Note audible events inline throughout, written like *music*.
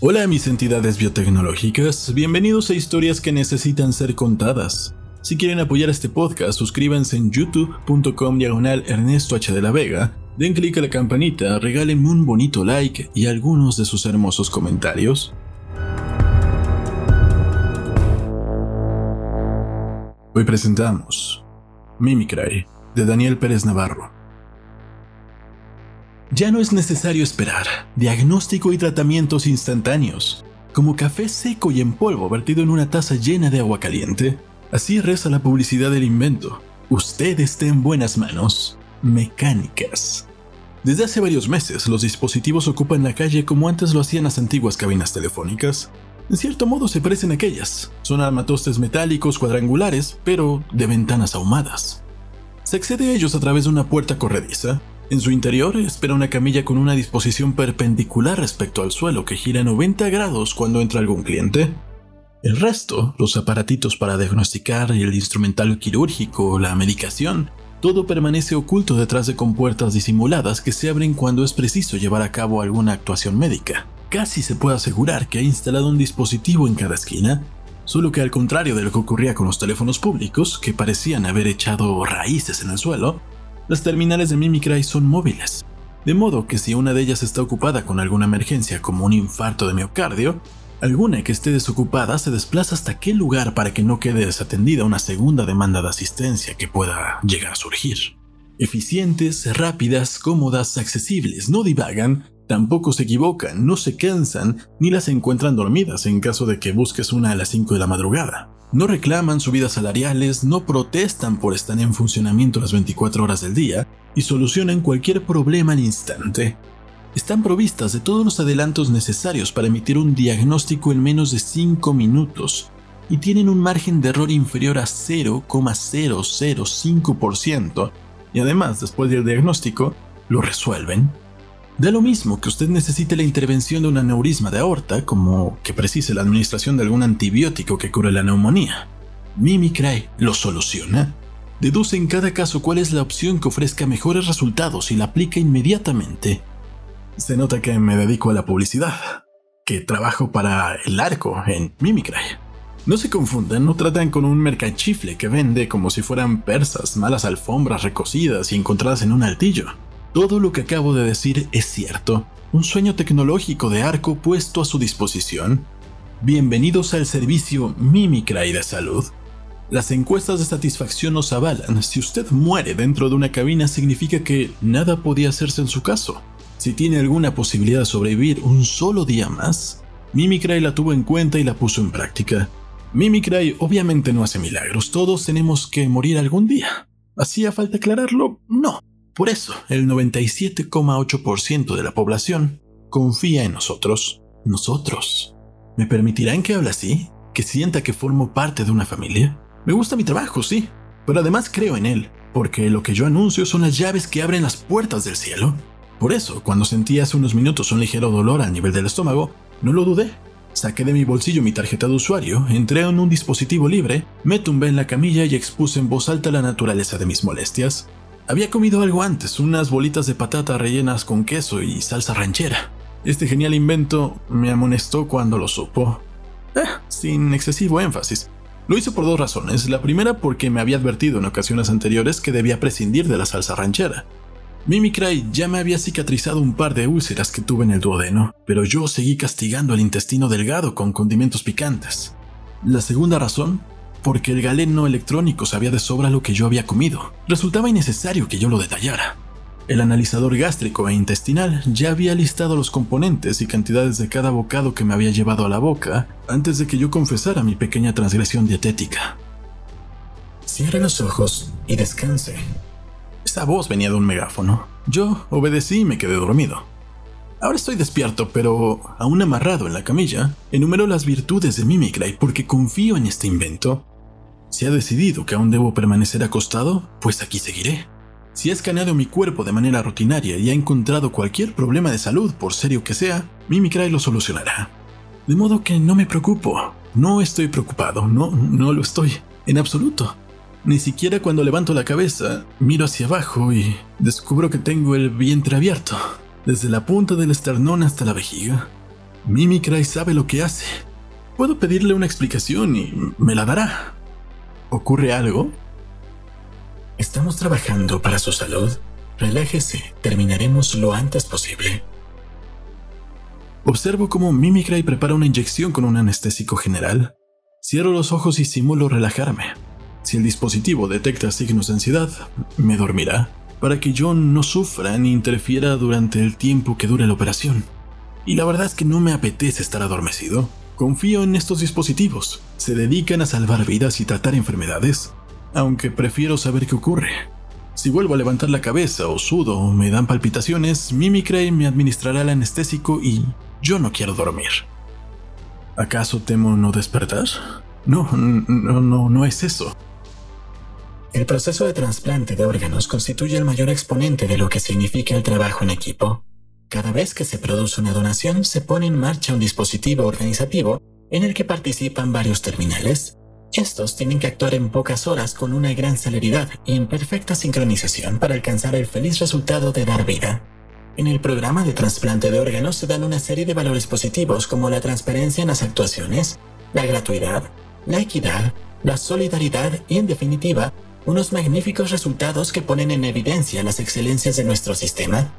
Hola mis entidades biotecnológicas, bienvenidos a historias que necesitan ser contadas. Si quieren apoyar este podcast, suscríbanse en youtube.com diagonal Ernesto H. de la Vega, den clic a la campanita, regálenme un bonito like y algunos de sus hermosos comentarios. Hoy presentamos Mimicry de Daniel Pérez Navarro. Ya no es necesario esperar diagnóstico y tratamientos instantáneos, como café seco y en polvo vertido en una taza llena de agua caliente. Así reza la publicidad del invento. Usted está en buenas manos. Mecánicas. Desde hace varios meses, los dispositivos ocupan la calle como antes lo hacían las antiguas cabinas telefónicas. En cierto modo se parecen a aquellas. Son armatostes metálicos cuadrangulares, pero de ventanas ahumadas. Se accede a ellos a través de una puerta corrediza, en su interior espera una camilla con una disposición perpendicular respecto al suelo que gira 90 grados cuando entra algún cliente. El resto, los aparatitos para diagnosticar, el instrumental quirúrgico, la medicación, todo permanece oculto detrás de compuertas disimuladas que se abren cuando es preciso llevar a cabo alguna actuación médica. Casi se puede asegurar que ha instalado un dispositivo en cada esquina, solo que al contrario de lo que ocurría con los teléfonos públicos, que parecían haber echado raíces en el suelo, las terminales de Mimicry son móviles, de modo que si una de ellas está ocupada con alguna emergencia como un infarto de miocardio, alguna que esté desocupada se desplaza hasta aquel lugar para que no quede desatendida una segunda demanda de asistencia que pueda llegar a surgir. Eficientes, rápidas, cómodas, accesibles, no divagan, tampoco se equivocan, no se cansan, ni las encuentran dormidas en caso de que busques una a las 5 de la madrugada. No reclaman subidas salariales, no protestan por estar en funcionamiento las 24 horas del día y solucionan cualquier problema al instante. Están provistas de todos los adelantos necesarios para emitir un diagnóstico en menos de 5 minutos y tienen un margen de error inferior a 0,005% y además después del diagnóstico lo resuelven Da lo mismo que usted necesite la intervención de un aneurisma de aorta como que precise la administración de algún antibiótico que cure la neumonía. Mimicry lo soluciona. Deduce en cada caso cuál es la opción que ofrezca mejores resultados y la aplica inmediatamente. Se nota que me dedico a la publicidad, que trabajo para el arco en Mimicry. No se confundan, no tratan con un mercachifle que vende como si fueran persas, malas alfombras recocidas y encontradas en un altillo. Todo lo que acabo de decir es cierto. Un sueño tecnológico de arco puesto a su disposición. Bienvenidos al servicio Mimicry de salud. Las encuestas de satisfacción nos avalan. Si usted muere dentro de una cabina significa que nada podía hacerse en su caso. Si tiene alguna posibilidad de sobrevivir un solo día más, Mimicry la tuvo en cuenta y la puso en práctica. Mimicry obviamente no hace milagros, todos tenemos que morir algún día. ¿Hacía falta aclararlo? No. Por eso, el 97,8% de la población confía en nosotros. Nosotros. ¿Me permitirán que hable así? ¿Que sienta que formo parte de una familia? Me gusta mi trabajo, sí, pero además creo en él, porque lo que yo anuncio son las llaves que abren las puertas del cielo. Por eso, cuando sentí hace unos minutos un ligero dolor al nivel del estómago, no lo dudé. Saqué de mi bolsillo mi tarjeta de usuario, entré en un dispositivo libre, me tumbé en la camilla y expuse en voz alta la naturaleza de mis molestias. Había comido algo antes, unas bolitas de patata rellenas con queso y salsa ranchera. Este genial invento me amonestó cuando lo supo. Eh, sin excesivo énfasis. Lo hice por dos razones. La primera porque me había advertido en ocasiones anteriores que debía prescindir de la salsa ranchera. Mimicry ya me había cicatrizado un par de úlceras que tuve en el duodeno, pero yo seguí castigando el intestino delgado con condimentos picantes. La segunda razón porque el galeno electrónico sabía de sobra lo que yo había comido. Resultaba innecesario que yo lo detallara. El analizador gástrico e intestinal ya había listado los componentes y cantidades de cada bocado que me había llevado a la boca antes de que yo confesara mi pequeña transgresión dietética. Cierre los ojos y descanse. Esa voz venía de un megáfono. Yo obedecí y me quedé dormido. Ahora estoy despierto, pero aún amarrado en la camilla, enumero las virtudes de Mimicry porque confío en este invento si ha decidido que aún debo permanecer acostado, pues aquí seguiré. Si ha escaneado mi cuerpo de manera rutinaria y ha encontrado cualquier problema de salud, por serio que sea, Mimicry lo solucionará. De modo que no me preocupo. No estoy preocupado, no, no lo estoy, en absoluto. Ni siquiera cuando levanto la cabeza, miro hacia abajo y descubro que tengo el vientre abierto, desde la punta del esternón hasta la vejiga. Mimicry sabe lo que hace. Puedo pedirle una explicación y me la dará. ¿Ocurre algo? Estamos trabajando para su salud. Relájese, terminaremos lo antes posible. Observo cómo Mimicry prepara una inyección con un anestésico general. Cierro los ojos y simulo relajarme. Si el dispositivo detecta signos de ansiedad, me dormirá, para que yo no sufra ni interfiera durante el tiempo que dure la operación. Y la verdad es que no me apetece estar adormecido. Confío en estos dispositivos. Se dedican a salvar vidas y tratar enfermedades, aunque prefiero saber qué ocurre. Si vuelvo a levantar la cabeza o sudo o me dan palpitaciones, Mimicry me administrará el anestésico y yo no quiero dormir. ¿Acaso temo no despertar? No, no, no, no es eso. El proceso de trasplante de órganos constituye el mayor exponente de lo que significa el trabajo en equipo. Cada vez que se produce una donación, se pone en marcha un dispositivo organizativo en el que participan varios terminales. Estos tienen que actuar en pocas horas con una gran celeridad y en perfecta sincronización para alcanzar el feliz resultado de dar vida. En el programa de trasplante de órganos se dan una serie de valores positivos como la transparencia en las actuaciones, la gratuidad, la equidad, la solidaridad y, en definitiva, unos magníficos resultados que ponen en evidencia las excelencias de nuestro sistema.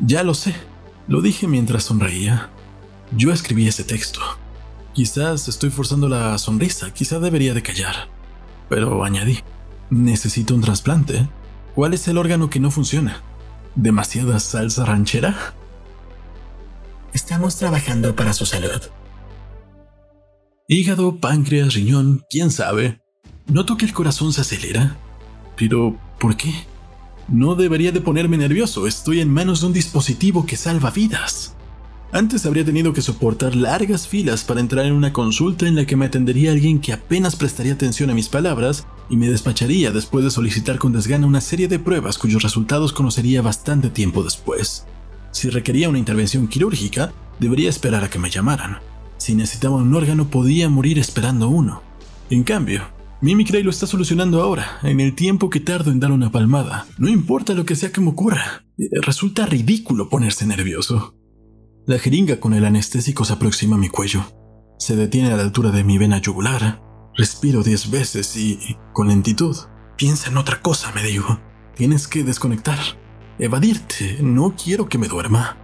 Ya lo sé, lo dije mientras sonreía. Yo escribí ese texto. Quizás estoy forzando la sonrisa, quizá debería de callar. Pero añadí, necesito un trasplante. ¿Cuál es el órgano que no funciona? ¿Demasiada salsa ranchera? Estamos trabajando para su salud. Hígado, páncreas, riñón, quién sabe. Noto que el corazón se acelera. Pero, ¿por qué? No debería de ponerme nervioso, estoy en manos de un dispositivo que salva vidas. Antes habría tenido que soportar largas filas para entrar en una consulta en la que me atendería alguien que apenas prestaría atención a mis palabras y me despacharía después de solicitar con desgana una serie de pruebas cuyos resultados conocería bastante tiempo después. Si requería una intervención quirúrgica, debería esperar a que me llamaran. Si necesitaba un órgano, podía morir esperando uno. En cambio, Mimicry lo está solucionando ahora, en el tiempo que tardo en dar una palmada. No importa lo que sea que me ocurra. Eh, resulta ridículo ponerse nervioso. La jeringa con el anestésico se aproxima a mi cuello. Se detiene a la altura de mi vena yugular. Respiro diez veces y, con lentitud, piensa en otra cosa, me digo. Tienes que desconectar. Evadirte. No quiero que me duerma.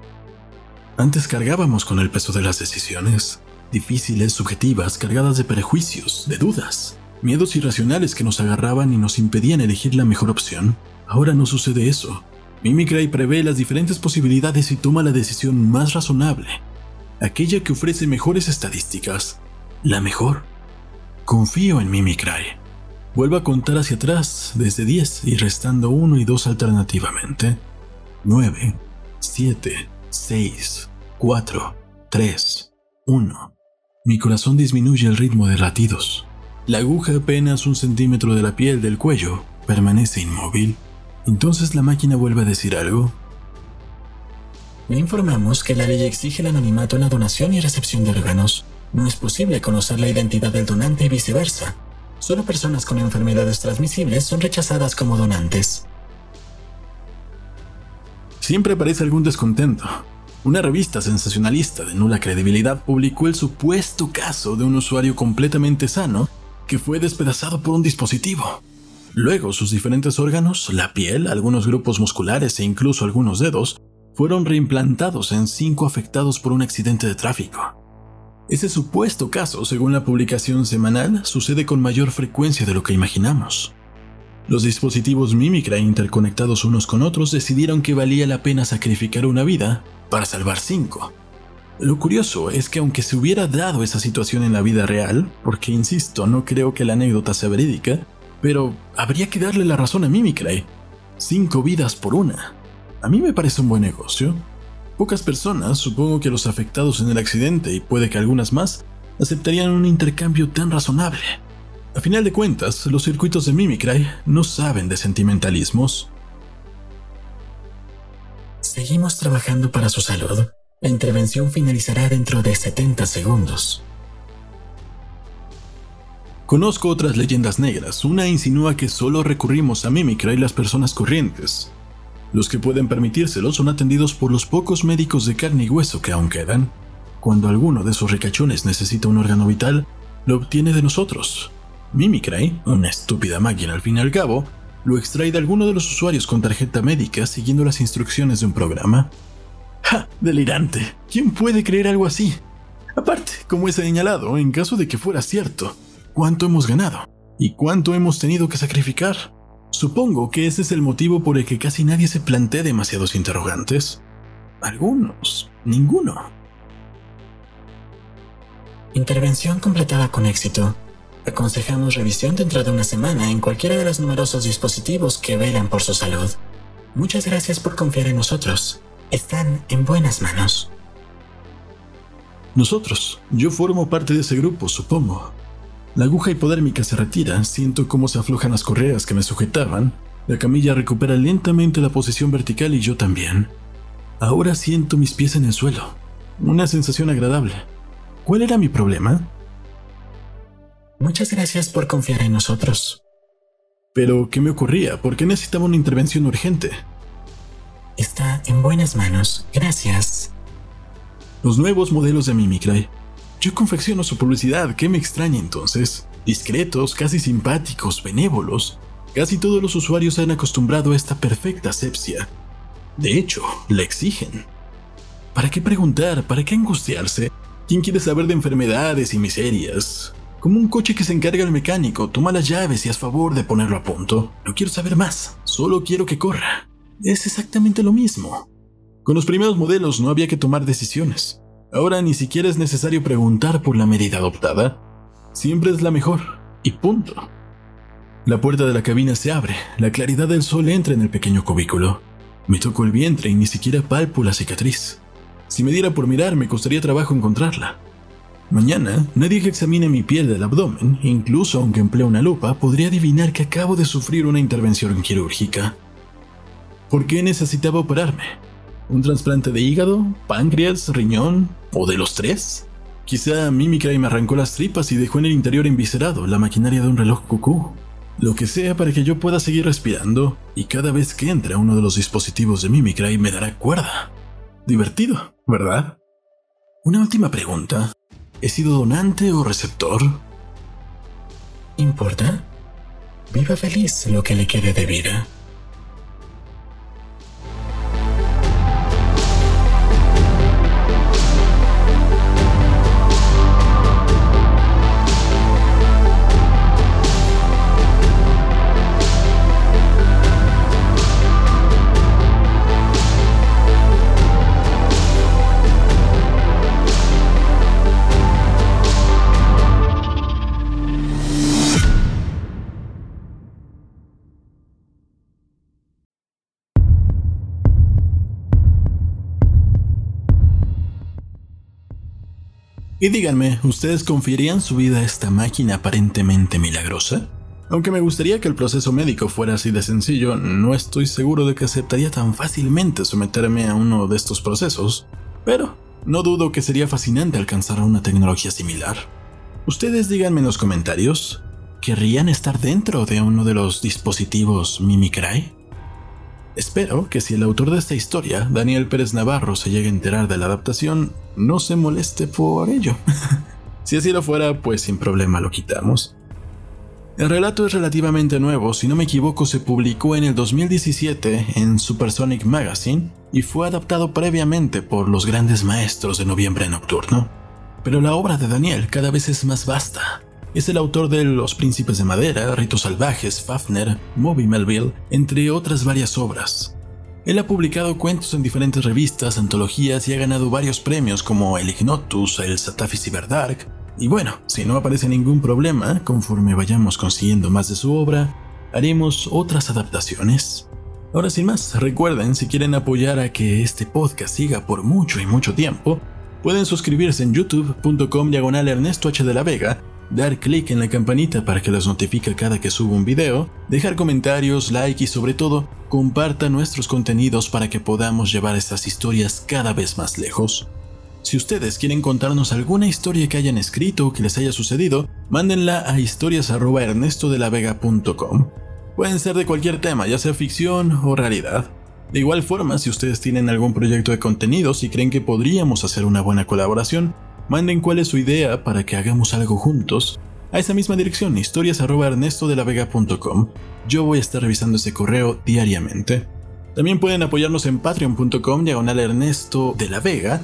Antes cargábamos con el peso de las decisiones. Difíciles, subjetivas, cargadas de prejuicios, de dudas miedos irracionales que nos agarraban y nos impedían elegir la mejor opción. Ahora no sucede eso. Mimicry prevé las diferentes posibilidades y toma la decisión más razonable, aquella que ofrece mejores estadísticas, la mejor. Confío en Mimicry. Vuelvo a contar hacia atrás desde 10 y restando 1 y 2 alternativamente. 9, 7, 6, 4, 3, 1. Mi corazón disminuye el ritmo de latidos. La aguja apenas un centímetro de la piel del cuello permanece inmóvil. Entonces la máquina vuelve a decir algo. Le informamos que la ley exige el anonimato en la donación y recepción de órganos. No es posible conocer la identidad del donante y viceversa. Solo personas con enfermedades transmisibles son rechazadas como donantes. Siempre aparece algún descontento. Una revista sensacionalista de nula credibilidad publicó el supuesto caso de un usuario completamente sano que fue despedazado por un dispositivo. Luego sus diferentes órganos, la piel, algunos grupos musculares e incluso algunos dedos, fueron reimplantados en cinco afectados por un accidente de tráfico. Ese supuesto caso, según la publicación semanal, sucede con mayor frecuencia de lo que imaginamos. Los dispositivos Mimicry interconectados unos con otros decidieron que valía la pena sacrificar una vida para salvar cinco. Lo curioso es que aunque se hubiera dado esa situación en la vida real, porque insisto, no creo que la anécdota sea verídica, pero habría que darle la razón a Mimicry. Cinco vidas por una. A mí me parece un buen negocio. Pocas personas, supongo que los afectados en el accidente y puede que algunas más, aceptarían un intercambio tan razonable. A final de cuentas, los circuitos de Mimicry no saben de sentimentalismos. Seguimos trabajando para su salud la intervención finalizará dentro de 70 segundos. Conozco otras leyendas negras. Una insinúa que solo recurrimos a Mimicry las personas corrientes. Los que pueden permitírselo son atendidos por los pocos médicos de carne y hueso que aún quedan. Cuando alguno de sus ricachones necesita un órgano vital, lo obtiene de nosotros. Mimicry, una estúpida máquina al fin y al cabo, lo extrae de alguno de los usuarios con tarjeta médica siguiendo las instrucciones de un programa. ¡Ja! Delirante. ¿Quién puede creer algo así? Aparte, como he señalado, en caso de que fuera cierto, ¿cuánto hemos ganado? ¿Y cuánto hemos tenido que sacrificar? Supongo que ese es el motivo por el que casi nadie se plantea demasiados interrogantes. Algunos, ninguno. Intervención completada con éxito. Aconsejamos revisión dentro de una semana en cualquiera de los numerosos dispositivos que velan por su salud. Muchas gracias por confiar en nosotros. Están en buenas manos. Nosotros. Yo formo parte de ese grupo, supongo. La aguja hipodérmica se retira, siento cómo se aflojan las correas que me sujetaban, la camilla recupera lentamente la posición vertical y yo también. Ahora siento mis pies en el suelo. Una sensación agradable. ¿Cuál era mi problema? Muchas gracias por confiar en nosotros. Pero, ¿qué me ocurría? ¿Por qué necesitaba una intervención urgente? Está en buenas manos, gracias. Los nuevos modelos de Mimicry. Yo confecciono su publicidad, ¿qué me extraña entonces? Discretos, casi simpáticos, benévolos. Casi todos los usuarios han acostumbrado a esta perfecta asepsia. De hecho, la exigen. ¿Para qué preguntar? ¿Para qué angustiarse? ¿Quién quiere saber de enfermedades y miserias? Como un coche que se encarga el mecánico, toma las llaves y haz favor de ponerlo a punto. No quiero saber más, solo quiero que corra. Es exactamente lo mismo. Con los primeros modelos no había que tomar decisiones. Ahora ni siquiera es necesario preguntar por la medida adoptada. Siempre es la mejor. Y punto. La puerta de la cabina se abre, la claridad del sol entra en el pequeño cubículo. Me toco el vientre y ni siquiera palpo la cicatriz. Si me diera por mirar, me costaría trabajo encontrarla. Mañana, nadie que examine mi piel del abdomen, incluso aunque emplee una lupa, podría adivinar que acabo de sufrir una intervención quirúrgica. ¿Por qué necesitaba operarme? ¿Un trasplante de hígado, páncreas, riñón o de los tres? Quizá Mimicry me arrancó las tripas y dejó en el interior enviscerado la maquinaria de un reloj cucú. Lo que sea para que yo pueda seguir respirando y cada vez que entre a uno de los dispositivos de Mimicry me dará cuerda. Divertido, ¿verdad? Una última pregunta. ¿He sido donante o receptor? ¿Importa? Viva feliz lo que le quede de vida. Y díganme, ¿ustedes confiarían su vida a esta máquina aparentemente milagrosa? Aunque me gustaría que el proceso médico fuera así de sencillo, no estoy seguro de que aceptaría tan fácilmente someterme a uno de estos procesos, pero no dudo que sería fascinante alcanzar una tecnología similar. Ustedes díganme en los comentarios, ¿querrían estar dentro de uno de los dispositivos Mimicry? Espero que si el autor de esta historia, Daniel Pérez Navarro, se llegue a enterar de la adaptación, no se moleste por ello. *laughs* si así lo fuera, pues sin problema lo quitamos. El relato es relativamente nuevo, si no me equivoco se publicó en el 2017 en Supersonic Magazine y fue adaptado previamente por los grandes maestros de Noviembre Nocturno. Pero la obra de Daniel cada vez es más vasta, es el autor de Los Príncipes de Madera, Ritos Salvajes, Fafner, Moby Melville, entre otras varias obras. Él ha publicado cuentos en diferentes revistas, antologías y ha ganado varios premios como el Ignotus, el Satafi Cyberdark. Y bueno, si no aparece ningún problema, conforme vayamos consiguiendo más de su obra, haremos otras adaptaciones. Ahora sin más, recuerden si quieren apoyar a que este podcast siga por mucho y mucho tiempo, pueden suscribirse en youtube.com diagonal Ernesto H. de la Vega dar clic en la campanita para que las notifique cada que subo un video, dejar comentarios, like y sobre todo, comparta nuestros contenidos para que podamos llevar estas historias cada vez más lejos. Si ustedes quieren contarnos alguna historia que hayan escrito o que les haya sucedido, mándenla a historias@ernestodelavega.com. Pueden ser de cualquier tema, ya sea ficción o realidad. De igual forma, si ustedes tienen algún proyecto de contenidos y creen que podríamos hacer una buena colaboración, manden cuál es su idea para que hagamos algo juntos a esa misma dirección, historias@ernestodelavega.com. Yo voy a estar revisando ese correo diariamente. También pueden apoyarnos en patreon.com diagonal Ernesto de la Vega.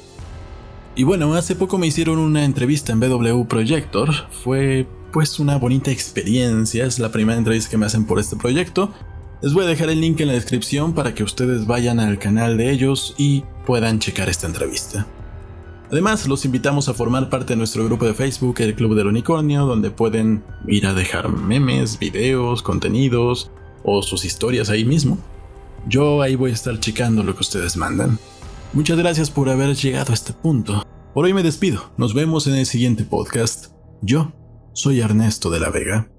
Y bueno, hace poco me hicieron una entrevista en BW Projector. Fue pues una bonita experiencia, es la primera entrevista que me hacen por este proyecto. Les voy a dejar el link en la descripción para que ustedes vayan al canal de ellos y puedan checar esta entrevista. Además, los invitamos a formar parte de nuestro grupo de Facebook, el Club del Unicornio, donde pueden ir a dejar memes, videos, contenidos o sus historias ahí mismo. Yo ahí voy a estar checando lo que ustedes mandan. Muchas gracias por haber llegado a este punto. Por hoy me despido. Nos vemos en el siguiente podcast. Yo soy Ernesto de la Vega.